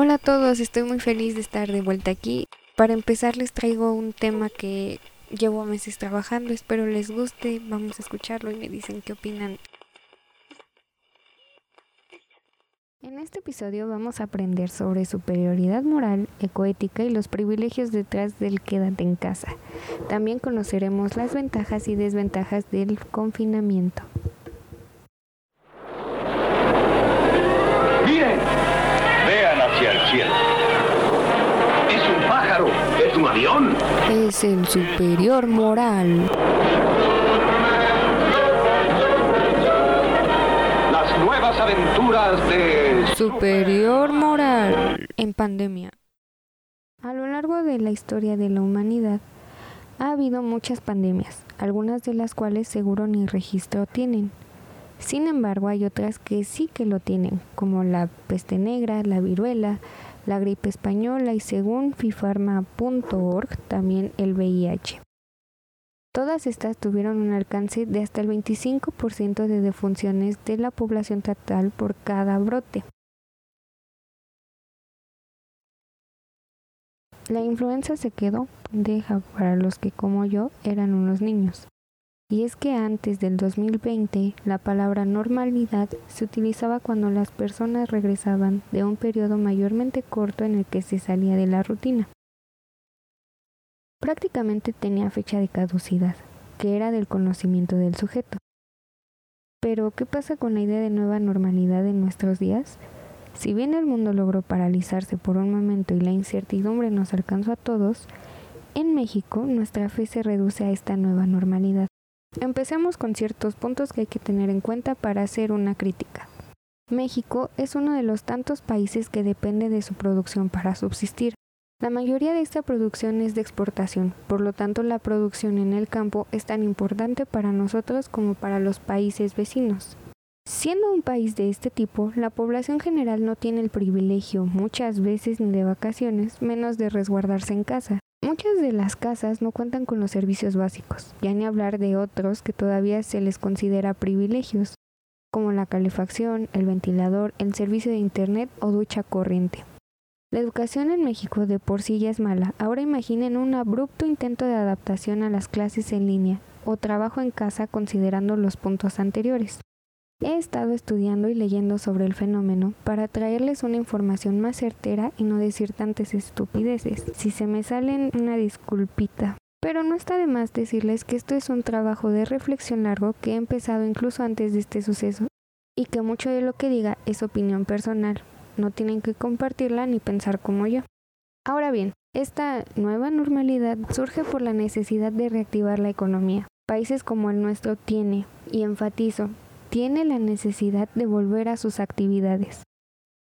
Hola a todos, estoy muy feliz de estar de vuelta aquí. Para empezar les traigo un tema que llevo meses trabajando, espero les guste, vamos a escucharlo y me dicen qué opinan. En este episodio vamos a aprender sobre superioridad moral, ecoética y los privilegios detrás del quédate en casa. También conoceremos las ventajas y desventajas del confinamiento. Es el superior moral. Las nuevas aventuras de... Superior moral en pandemia. A lo largo de la historia de la humanidad ha habido muchas pandemias, algunas de las cuales seguro ni registro tienen. Sin embargo, hay otras que sí que lo tienen, como la peste negra, la viruela, la gripe española y según fifarma.org también el VIH. Todas estas tuvieron un alcance de hasta el 25% de defunciones de la población total por cada brote. La influenza se quedó deja para los que como yo eran unos niños. Y es que antes del 2020 la palabra normalidad se utilizaba cuando las personas regresaban de un periodo mayormente corto en el que se salía de la rutina. Prácticamente tenía fecha de caducidad, que era del conocimiento del sujeto. Pero, ¿qué pasa con la idea de nueva normalidad en nuestros días? Si bien el mundo logró paralizarse por un momento y la incertidumbre nos alcanzó a todos, en México nuestra fe se reduce a esta nueva normalidad. Empecemos con ciertos puntos que hay que tener en cuenta para hacer una crítica. México es uno de los tantos países que depende de su producción para subsistir. La mayoría de esta producción es de exportación, por lo tanto la producción en el campo es tan importante para nosotros como para los países vecinos. Siendo un país de este tipo, la población general no tiene el privilegio muchas veces ni de vacaciones, menos de resguardarse en casa. Muchas de las casas no cuentan con los servicios básicos, ya ni hablar de otros que todavía se les considera privilegios, como la calefacción, el ventilador, el servicio de internet o ducha corriente. La educación en México de por sí ya es mala. Ahora imaginen un abrupto intento de adaptación a las clases en línea o trabajo en casa considerando los puntos anteriores. He estado estudiando y leyendo sobre el fenómeno para traerles una información más certera y no decir tantas estupideces. Si se me salen, una disculpita. Pero no está de más decirles que esto es un trabajo de reflexión largo que he empezado incluso antes de este suceso y que mucho de lo que diga es opinión personal. No tienen que compartirla ni pensar como yo. Ahora bien, esta nueva normalidad surge por la necesidad de reactivar la economía. Países como el nuestro tiene, y enfatizo, tiene la necesidad de volver a sus actividades.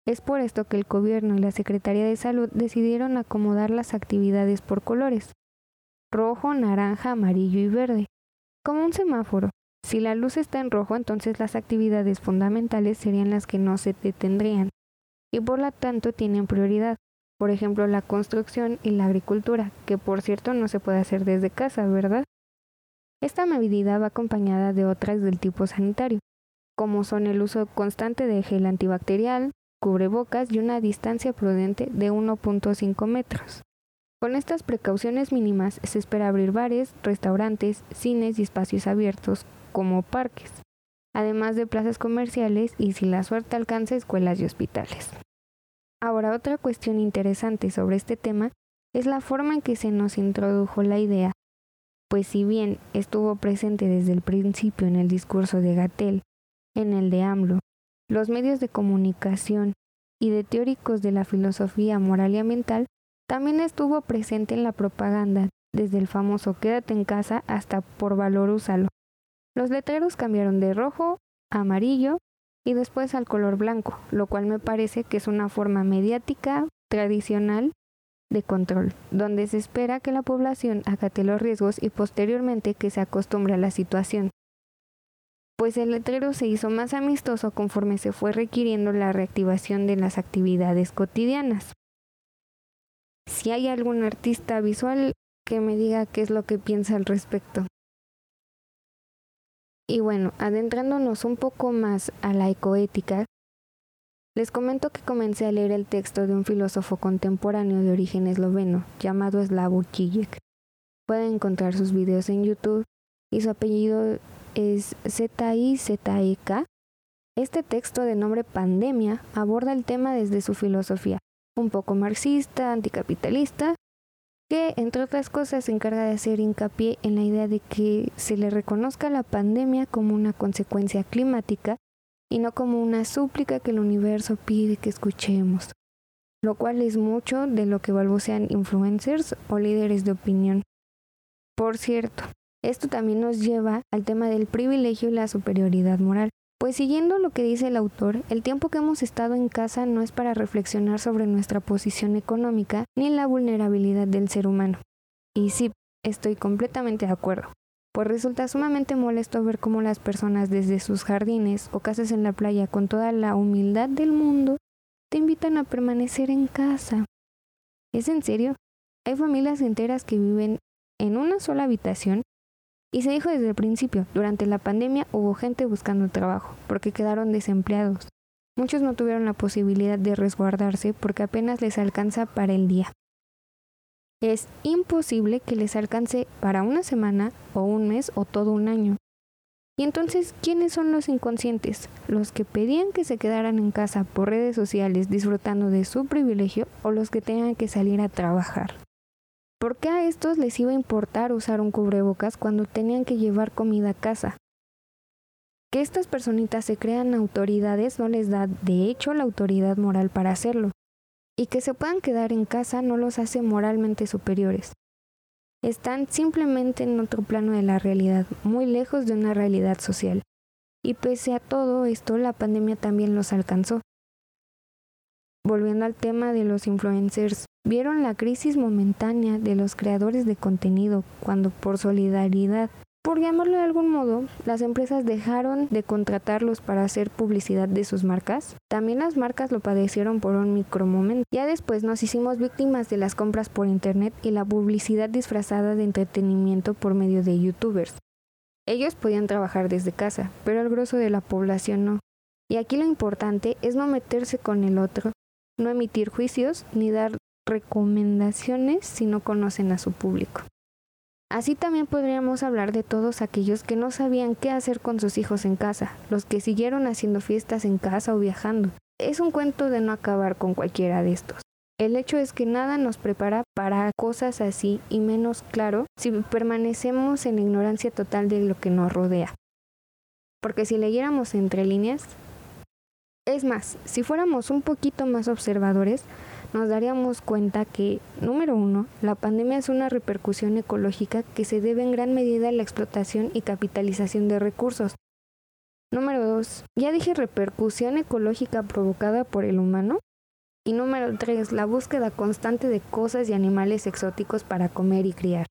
Es por esto que el gobierno y la Secretaría de Salud decidieron acomodar las actividades por colores, rojo, naranja, amarillo y verde, como un semáforo. Si la luz está en rojo, entonces las actividades fundamentales serían las que no se detendrían y por lo tanto tienen prioridad. Por ejemplo, la construcción y la agricultura, que por cierto no se puede hacer desde casa, ¿verdad? Esta medida va acompañada de otras del tipo sanitario, como son el uso constante de gel antibacterial, cubrebocas y una distancia prudente de 1.5 metros. Con estas precauciones mínimas se espera abrir bares, restaurantes, cines y espacios abiertos como parques, además de plazas comerciales y si la suerte alcanza escuelas y hospitales. Ahora otra cuestión interesante sobre este tema es la forma en que se nos introdujo la idea, pues si bien estuvo presente desde el principio en el discurso de Gatel en el de AMLO, los medios de comunicación y de teóricos de la filosofía moral y ambiental, también estuvo presente en la propaganda, desde el famoso quédate en casa hasta por valor úsalo. Los letreros cambiaron de rojo a amarillo y después al color blanco, lo cual me parece que es una forma mediática tradicional de control, donde se espera que la población acate los riesgos y posteriormente que se acostumbre a la situación pues el letrero se hizo más amistoso conforme se fue requiriendo la reactivación de las actividades cotidianas. Si hay algún artista visual que me diga qué es lo que piensa al respecto. Y bueno, adentrándonos un poco más a la ecoética, Les comento que comencé a leer el texto de un filósofo contemporáneo de origen esloveno llamado Slavoj Žižek. Pueden encontrar sus videos en YouTube y su apellido es Z-I-Z-E-K. Este texto de nombre Pandemia aborda el tema desde su filosofía, un poco marxista, anticapitalista, que entre otras cosas se encarga de hacer hincapié en la idea de que se le reconozca la pandemia como una consecuencia climática y no como una súplica que el universo pide que escuchemos, lo cual es mucho de lo que balbucean influencers o líderes de opinión. Por cierto, esto también nos lleva al tema del privilegio y la superioridad moral. Pues siguiendo lo que dice el autor, el tiempo que hemos estado en casa no es para reflexionar sobre nuestra posición económica ni la vulnerabilidad del ser humano. Y sí, estoy completamente de acuerdo, pues resulta sumamente molesto ver cómo las personas desde sus jardines o casas en la playa con toda la humildad del mundo te invitan a permanecer en casa. ¿Es en serio? Hay familias enteras que viven en una sola habitación y se dijo desde el principio, durante la pandemia hubo gente buscando trabajo, porque quedaron desempleados. Muchos no tuvieron la posibilidad de resguardarse porque apenas les alcanza para el día. Es imposible que les alcance para una semana o un mes o todo un año. Y entonces, ¿quiénes son los inconscientes? ¿Los que pedían que se quedaran en casa por redes sociales disfrutando de su privilegio o los que tengan que salir a trabajar? ¿Por qué a estos les iba a importar usar un cubrebocas cuando tenían que llevar comida a casa? Que estas personitas se crean autoridades no les da, de hecho, la autoridad moral para hacerlo. Y que se puedan quedar en casa no los hace moralmente superiores. Están simplemente en otro plano de la realidad, muy lejos de una realidad social. Y pese a todo esto, la pandemia también los alcanzó. Volviendo al tema de los influencers, vieron la crisis momentánea de los creadores de contenido cuando por solidaridad, por llamarlo de algún modo, las empresas dejaron de contratarlos para hacer publicidad de sus marcas. También las marcas lo padecieron por un micromomento. Ya después nos hicimos víctimas de las compras por internet y la publicidad disfrazada de entretenimiento por medio de youtubers. Ellos podían trabajar desde casa, pero el grosso de la población no. Y aquí lo importante es no meterse con el otro no emitir juicios ni dar recomendaciones si no conocen a su público. Así también podríamos hablar de todos aquellos que no sabían qué hacer con sus hijos en casa, los que siguieron haciendo fiestas en casa o viajando. Es un cuento de no acabar con cualquiera de estos. El hecho es que nada nos prepara para cosas así y menos claro si permanecemos en ignorancia total de lo que nos rodea. Porque si leyéramos entre líneas, es más, si fuéramos un poquito más observadores, nos daríamos cuenta que, número uno, la pandemia es una repercusión ecológica que se debe en gran medida a la explotación y capitalización de recursos. Número dos, ya dije repercusión ecológica provocada por el humano. Y número tres, la búsqueda constante de cosas y animales exóticos para comer y criar.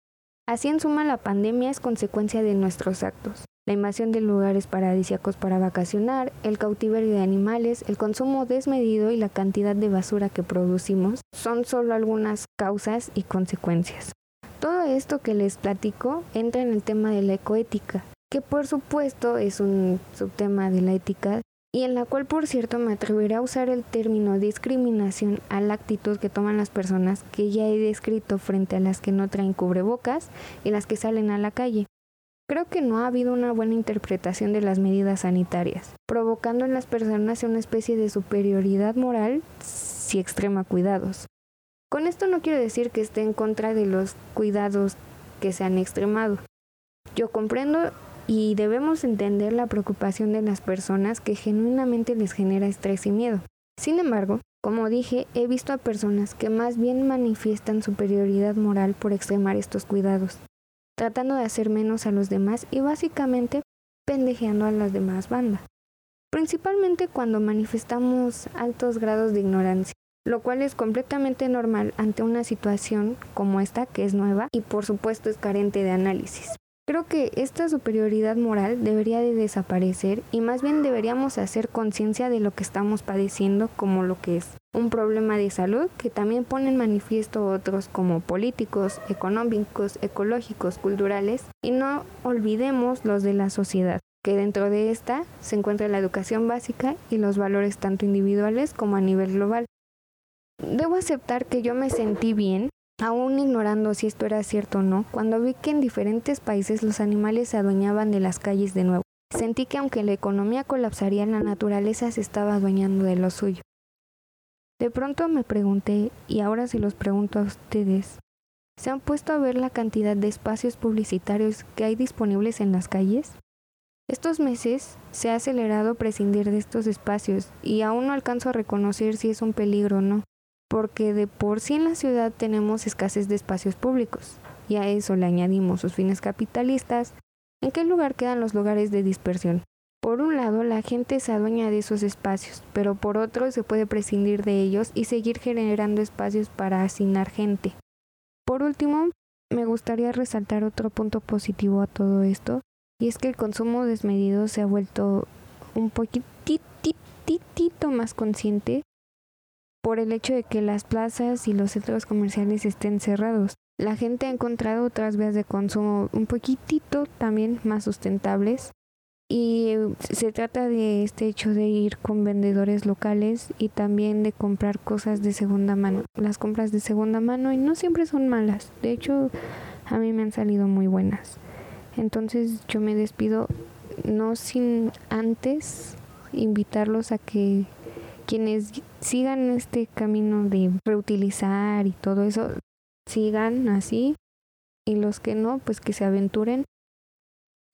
Así en suma la pandemia es consecuencia de nuestros actos la invasión de lugares paradisíacos para vacacionar, el cautiverio de animales, el consumo desmedido y la cantidad de basura que producimos son solo algunas causas y consecuencias. Todo esto que les platico entra en el tema de la ecoética, que por supuesto es un subtema de la ética y en la cual por cierto me atreveré a usar el término discriminación a la actitud que toman las personas que ya he descrito frente a las que no traen cubrebocas y las que salen a la calle. Creo que no ha habido una buena interpretación de las medidas sanitarias, provocando en las personas una especie de superioridad moral si extrema cuidados. Con esto no quiero decir que esté en contra de los cuidados que se han extremado. Yo comprendo y debemos entender la preocupación de las personas que genuinamente les genera estrés y miedo. Sin embargo, como dije, he visto a personas que más bien manifiestan superioridad moral por extremar estos cuidados, tratando de hacer menos a los demás y básicamente pendejeando a las demás bandas. Principalmente cuando manifestamos altos grados de ignorancia, lo cual es completamente normal ante una situación como esta que es nueva y por supuesto es carente de análisis. Creo que esta superioridad moral debería de desaparecer y más bien deberíamos hacer conciencia de lo que estamos padeciendo como lo que es un problema de salud que también pone en manifiesto otros como políticos, económicos, ecológicos, culturales y no olvidemos los de la sociedad, que dentro de esta se encuentra la educación básica y los valores tanto individuales como a nivel global. Debo aceptar que yo me sentí bien, aún ignorando si esto era cierto o no, cuando vi que en diferentes países los animales se adueñaban de las calles de nuevo. Sentí que aunque la economía colapsaría, la naturaleza se estaba adueñando de lo suyo. De pronto me pregunté, y ahora se los pregunto a ustedes, ¿se han puesto a ver la cantidad de espacios publicitarios que hay disponibles en las calles? Estos meses se ha acelerado prescindir de estos espacios y aún no alcanzo a reconocer si es un peligro o no, porque de por sí en la ciudad tenemos escasez de espacios públicos, y a eso le añadimos sus fines capitalistas, ¿en qué lugar quedan los lugares de dispersión? Por un lado, la gente se adueña de esos espacios, pero por otro se puede prescindir de ellos y seguir generando espacios para asignar gente. Por último, me gustaría resaltar otro punto positivo a todo esto, y es que el consumo desmedido se ha vuelto un poquitito más consciente por el hecho de que las plazas y los centros comerciales estén cerrados. La gente ha encontrado otras vías de consumo un poquitito también más sustentables y se trata de este hecho de ir con vendedores locales y también de comprar cosas de segunda mano. Las compras de segunda mano y no siempre son malas, de hecho a mí me han salido muy buenas. Entonces yo me despido no sin antes invitarlos a que quienes sigan este camino de reutilizar y todo eso, sigan así. Y los que no, pues que se aventuren.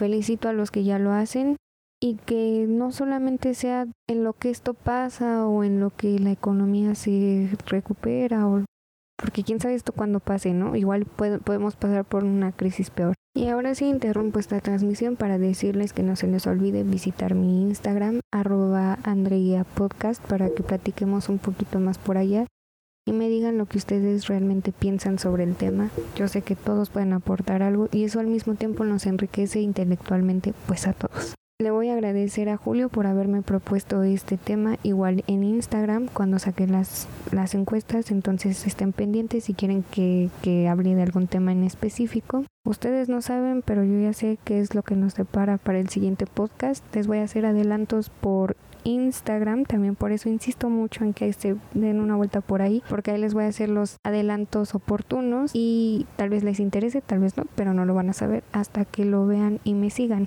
Felicito a los que ya lo hacen y que no solamente sea en lo que esto pasa o en lo que la economía se recupera o porque quién sabe esto cuando pase, ¿no? Igual podemos pasar por una crisis peor. Y ahora sí interrumpo esta transmisión para decirles que no se les olvide visitar mi Instagram, arroba Podcast, para que platiquemos un poquito más por allá y me digan lo que ustedes realmente piensan sobre el tema. Yo sé que todos pueden aportar algo y eso al mismo tiempo nos enriquece intelectualmente pues a todos. Le voy a agradecer a Julio por haberme propuesto este tema igual en Instagram cuando saqué las, las encuestas, entonces estén pendientes si quieren que, que hable de algún tema en específico. Ustedes no saben, pero yo ya sé qué es lo que nos depara para el siguiente podcast. Les voy a hacer adelantos por Instagram, también por eso insisto mucho en que se den una vuelta por ahí, porque ahí les voy a hacer los adelantos oportunos y tal vez les interese, tal vez no, pero no lo van a saber hasta que lo vean y me sigan.